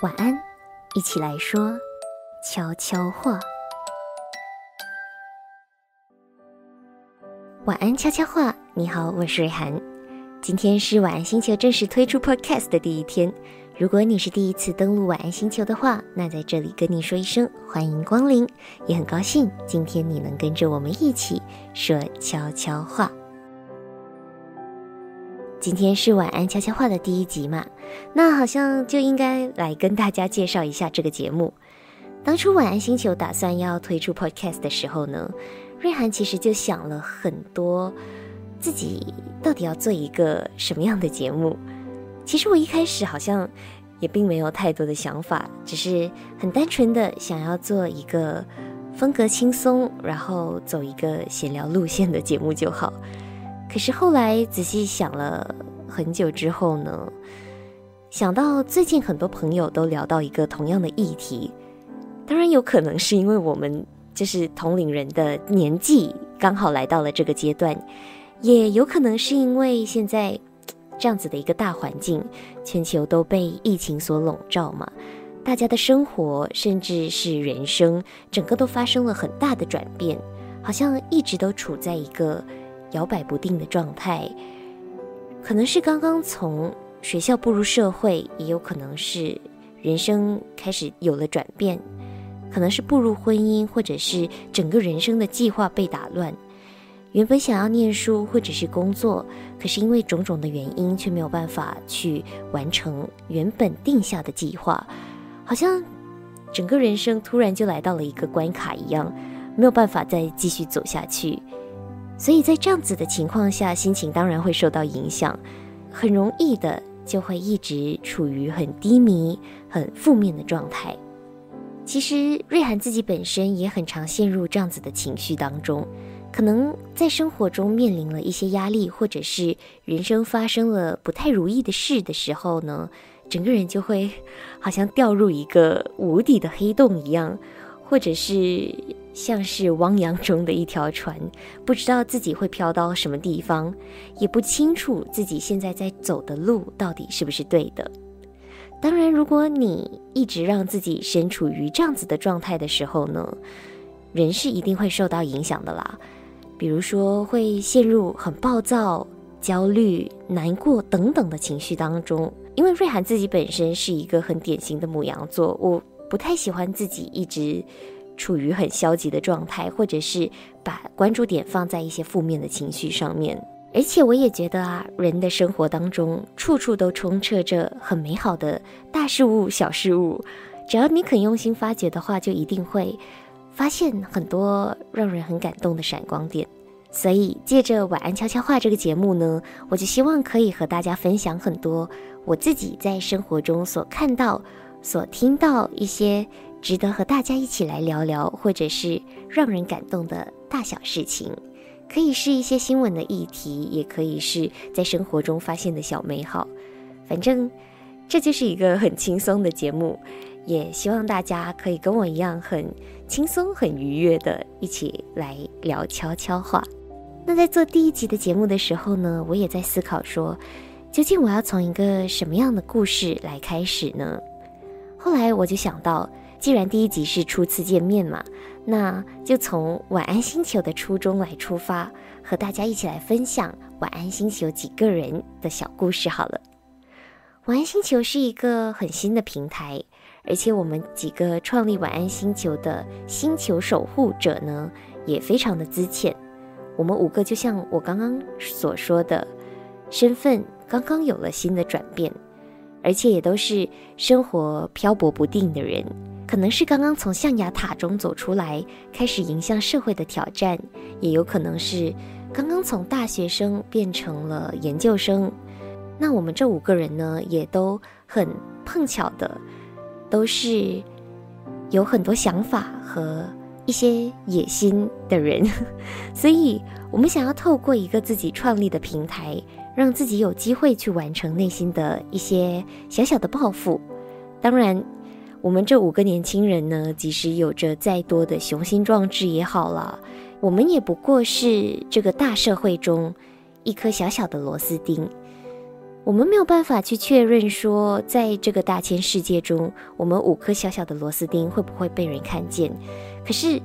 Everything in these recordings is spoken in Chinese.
晚安，一起来说悄悄话。晚安，悄悄话。你好，我是瑞涵。今天是晚安星球正式推出 Podcast 的第一天。如果你是第一次登录晚安星球的话，那在这里跟你说一声欢迎光临，也很高兴今天你能跟着我们一起说悄悄话。今天是晚安悄悄话的第一集嘛，那好像就应该来跟大家介绍一下这个节目。当初晚安星球打算要推出 podcast 的时候呢，瑞涵其实就想了很多，自己到底要做一个什么样的节目。其实我一开始好像也并没有太多的想法，只是很单纯的想要做一个风格轻松，然后走一个闲聊路线的节目就好。可是后来仔细想了很久之后呢，想到最近很多朋友都聊到一个同样的议题，当然有可能是因为我们就是同龄人的年纪刚好来到了这个阶段，也有可能是因为现在这样子的一个大环境，全球都被疫情所笼罩嘛，大家的生活甚至是人生，整个都发生了很大的转变，好像一直都处在一个。摇摆不定的状态，可能是刚刚从学校步入社会，也有可能是人生开始有了转变，可能是步入婚姻，或者是整个人生的计划被打乱。原本想要念书或者是工作，可是因为种种的原因，却没有办法去完成原本定下的计划，好像整个人生突然就来到了一个关卡一样，没有办法再继续走下去。所以在这样子的情况下，心情当然会受到影响，很容易的就会一直处于很低迷、很负面的状态。其实瑞涵自己本身也很常陷入这样子的情绪当中，可能在生活中面临了一些压力，或者是人生发生了不太如意的事的时候呢，整个人就会好像掉入一个无底的黑洞一样，或者是。像是汪洋中的一条船，不知道自己会飘到什么地方，也不清楚自己现在在走的路到底是不是对的。当然，如果你一直让自己身处于这样子的状态的时候呢，人是一定会受到影响的啦。比如说，会陷入很暴躁、焦虑、难过等等的情绪当中。因为瑞涵自己本身是一个很典型的母羊座，我不太喜欢自己一直。处于很消极的状态，或者是把关注点放在一些负面的情绪上面。而且我也觉得啊，人的生活当中处处都充斥着很美好的大事物、小事物，只要你肯用心发掘的话，就一定会发现很多让人很感动的闪光点。所以借着晚安悄悄话这个节目呢，我就希望可以和大家分享很多我自己在生活中所看到、所听到一些。值得和大家一起来聊聊，或者是让人感动的大小事情，可以是一些新闻的议题，也可以是在生活中发现的小美好。反正这就是一个很轻松的节目，也希望大家可以跟我一样很轻松、很愉悦的一起来聊悄悄话。那在做第一集的节目的时候呢，我也在思考说，究竟我要从一个什么样的故事来开始呢？后来我就想到。既然第一集是初次见面嘛，那就从晚安星球的初衷来出发，和大家一起来分享晚安星球几个人的小故事好了。晚安星球是一个很新的平台，而且我们几个创立晚安星球的星球守护者呢，也非常的资浅。我们五个就像我刚刚所说的，身份刚刚有了新的转变，而且也都是生活漂泊不定的人。可能是刚刚从象牙塔中走出来，开始迎向社会的挑战，也有可能是刚刚从大学生变成了研究生。那我们这五个人呢，也都很碰巧的，都是有很多想法和一些野心的人，所以我们想要透过一个自己创立的平台，让自己有机会去完成内心的一些小小的抱负。当然。我们这五个年轻人呢，即使有着再多的雄心壮志也好了，我们也不过是这个大社会中一颗小小的螺丝钉。我们没有办法去确认说，在这个大千世界中，我们五颗小小的螺丝钉会不会被人看见。可是，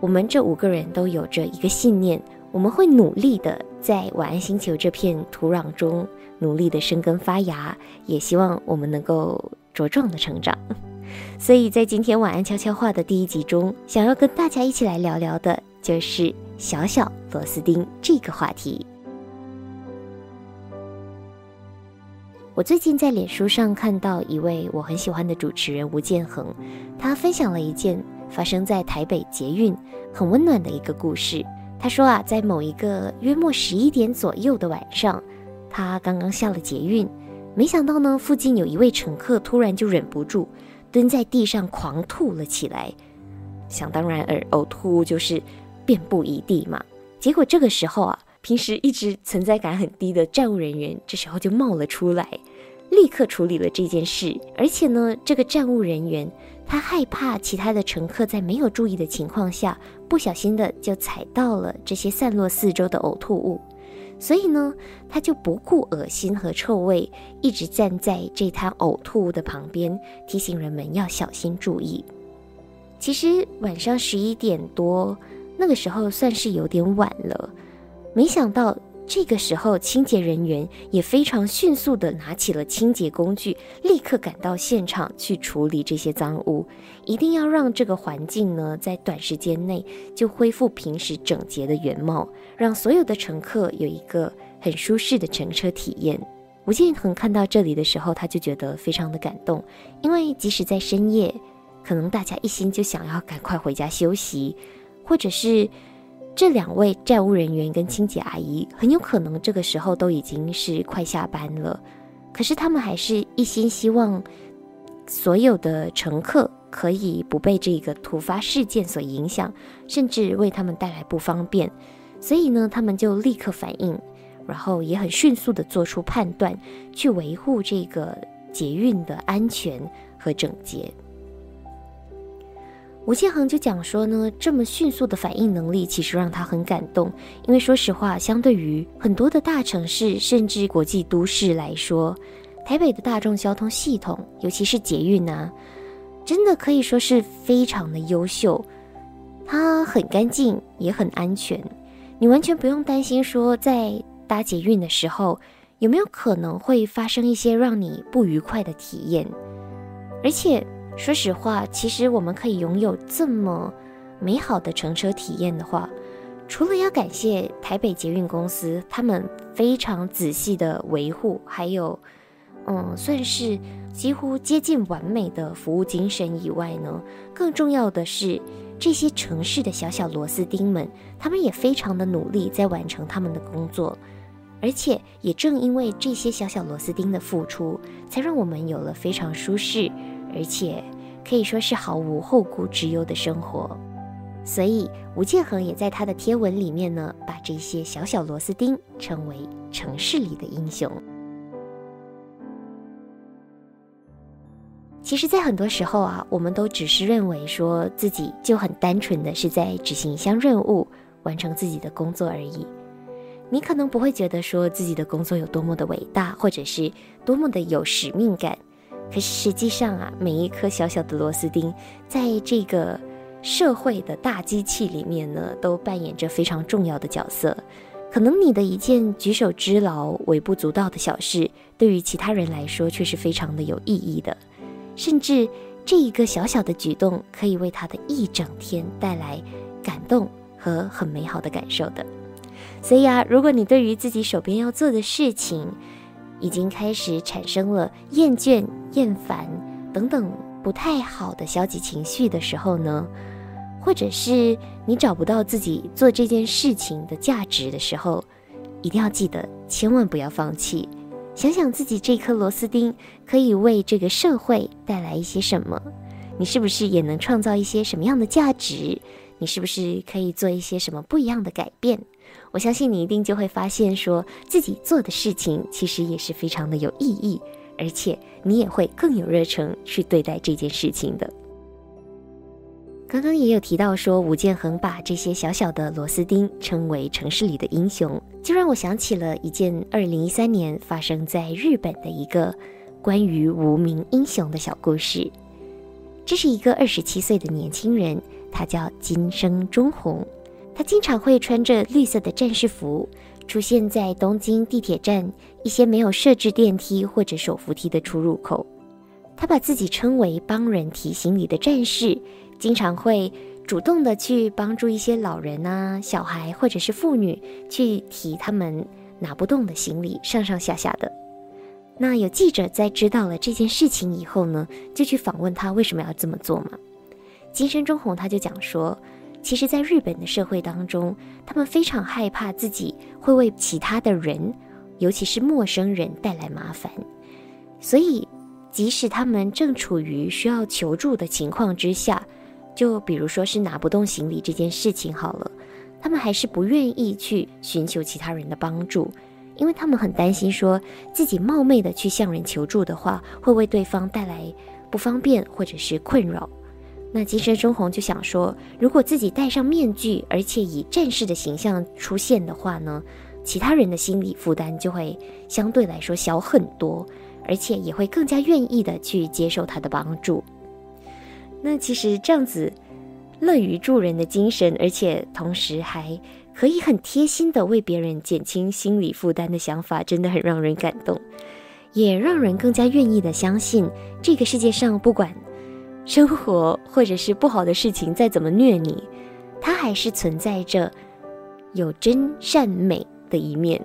我们这五个人都有着一个信念，我们会努力的在晚安星球这片土壤中努力的生根发芽，也希望我们能够茁壮的成长。所以在今天晚安悄悄话的第一集中，想要跟大家一起来聊聊的，就是小小螺丝钉这个话题。我最近在脸书上看到一位我很喜欢的主持人吴建衡，他分享了一件发生在台北捷运很温暖的一个故事。他说啊，在某一个约莫十一点左右的晚上，他刚刚下了捷运，没想到呢，附近有一位乘客突然就忍不住蹲在地上狂吐了起来。想当然而呕吐物就是遍布一地嘛。结果这个时候啊。平时一直存在感很低的站务人员，这时候就冒了出来，立刻处理了这件事。而且呢，这个站务人员他害怕其他的乘客在没有注意的情况下，不小心的就踩到了这些散落四周的呕吐物，所以呢，他就不顾恶心和臭味，一直站在这滩呕吐物的旁边，提醒人们要小心注意。其实晚上十一点多，那个时候算是有点晚了。没想到这个时候，清洁人员也非常迅速地拿起了清洁工具，立刻赶到现场去处理这些脏污。一定要让这个环境呢，在短时间内就恢复平时整洁的原貌，让所有的乘客有一个很舒适的乘车体验。吴建衡看到这里的时候，他就觉得非常的感动，因为即使在深夜，可能大家一心就想要赶快回家休息，或者是。这两位债务人员跟清洁阿姨很有可能这个时候都已经是快下班了，可是他们还是一心希望所有的乘客可以不被这个突发事件所影响，甚至为他们带来不方便，所以呢，他们就立刻反应，然后也很迅速的做出判断，去维护这个捷运的安全和整洁。吴建衡就讲说呢，这么迅速的反应能力，其实让他很感动。因为说实话，相对于很多的大城市，甚至国际都市来说，台北的大众交通系统，尤其是捷运啊，真的可以说是非常的优秀。它很干净，也很安全，你完全不用担心说在搭捷运的时候有没有可能会发生一些让你不愉快的体验，而且。说实话，其实我们可以拥有这么美好的乘车体验的话，除了要感谢台北捷运公司他们非常仔细的维护，还有，嗯，算是几乎接近完美的服务精神以外呢，更重要的是这些城市的小小螺丝钉们，他们也非常的努力在完成他们的工作，而且也正因为这些小小螺丝钉的付出，才让我们有了非常舒适。而且可以说是毫无后顾之忧的生活，所以吴建衡也在他的贴文里面呢，把这些小小螺丝钉称为城市里的英雄。其实，在很多时候啊，我们都只是认为说自己就很单纯的是在执行一项任务，完成自己的工作而已。你可能不会觉得说自己的工作有多么的伟大，或者是多么的有使命感。可是实际上啊，每一颗小小的螺丝钉，在这个社会的大机器里面呢，都扮演着非常重要的角色。可能你的一件举手之劳、微不足道的小事，对于其他人来说却是非常的有意义的。甚至这一个小小的举动，可以为他的一整天带来感动和很美好的感受的。所以啊，如果你对于自己手边要做的事情，已经开始产生了厌倦、厌烦等等不太好的消极情绪的时候呢，或者是你找不到自己做这件事情的价值的时候，一定要记得千万不要放弃。想想自己这颗螺丝钉可以为这个社会带来一些什么，你是不是也能创造一些什么样的价值？你是不是可以做一些什么不一样的改变？我相信你一定就会发现，说自己做的事情其实也是非常的有意义，而且你也会更有热忱去对待这件事情的。刚刚也有提到说，吴建衡把这些小小的螺丝钉称为城市里的英雄，就让我想起了一件二零一三年发生在日本的一个关于无名英雄的小故事。这是一个二十七岁的年轻人，他叫金生中宏，他经常会穿着绿色的战士服，出现在东京地铁站一些没有设置电梯或者手扶梯的出入口。他把自己称为帮人提行李的战士。经常会主动的去帮助一些老人啊、小孩或者是妇女去提他们拿不动的行李，上上下下的。那有记者在知道了这件事情以后呢，就去访问他为什么要这么做嘛？金生中弘他就讲说，其实，在日本的社会当中，他们非常害怕自己会为其他的人，尤其是陌生人带来麻烦，所以即使他们正处于需要求助的情况之下。就比如说是拿不动行李这件事情好了，他们还是不愿意去寻求其他人的帮助，因为他们很担心说自己冒昧的去向人求助的话，会为对方带来不方便或者是困扰。那金生中红就想说，如果自己戴上面具，而且以战士的形象出现的话呢，其他人的心理负担就会相对来说小很多，而且也会更加愿意的去接受他的帮助。那其实这样子乐于助人的精神，而且同时还可以很贴心的为别人减轻心理负担的想法，真的很让人感动，也让人更加愿意的相信这个世界上不管生活或者是不好的事情再怎么虐你，它还是存在着有真善美的一面。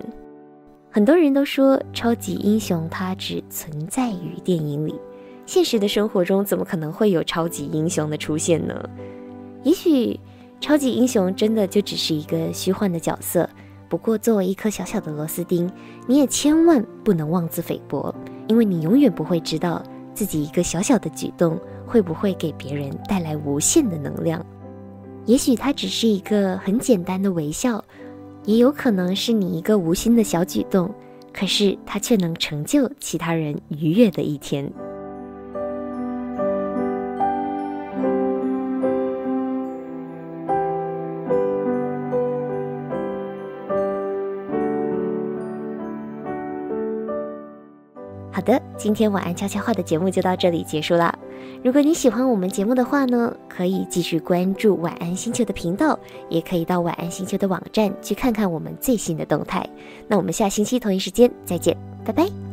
很多人都说超级英雄它只存在于电影里。现实的生活中，怎么可能会有超级英雄的出现呢？也许超级英雄真的就只是一个虚幻的角色。不过，作为一颗小小的螺丝钉，你也千万不能妄自菲薄，因为你永远不会知道自己一个小小的举动会不会给别人带来无限的能量。也许它只是一个很简单的微笑，也有可能是你一个无心的小举动，可是它却能成就其他人愉悦的一天。好的，今天晚安悄悄话的节目就到这里结束了。如果你喜欢我们节目的话呢，可以继续关注晚安星球的频道，也可以到晚安星球的网站去看看我们最新的动态。那我们下星期同一时间再见，拜拜。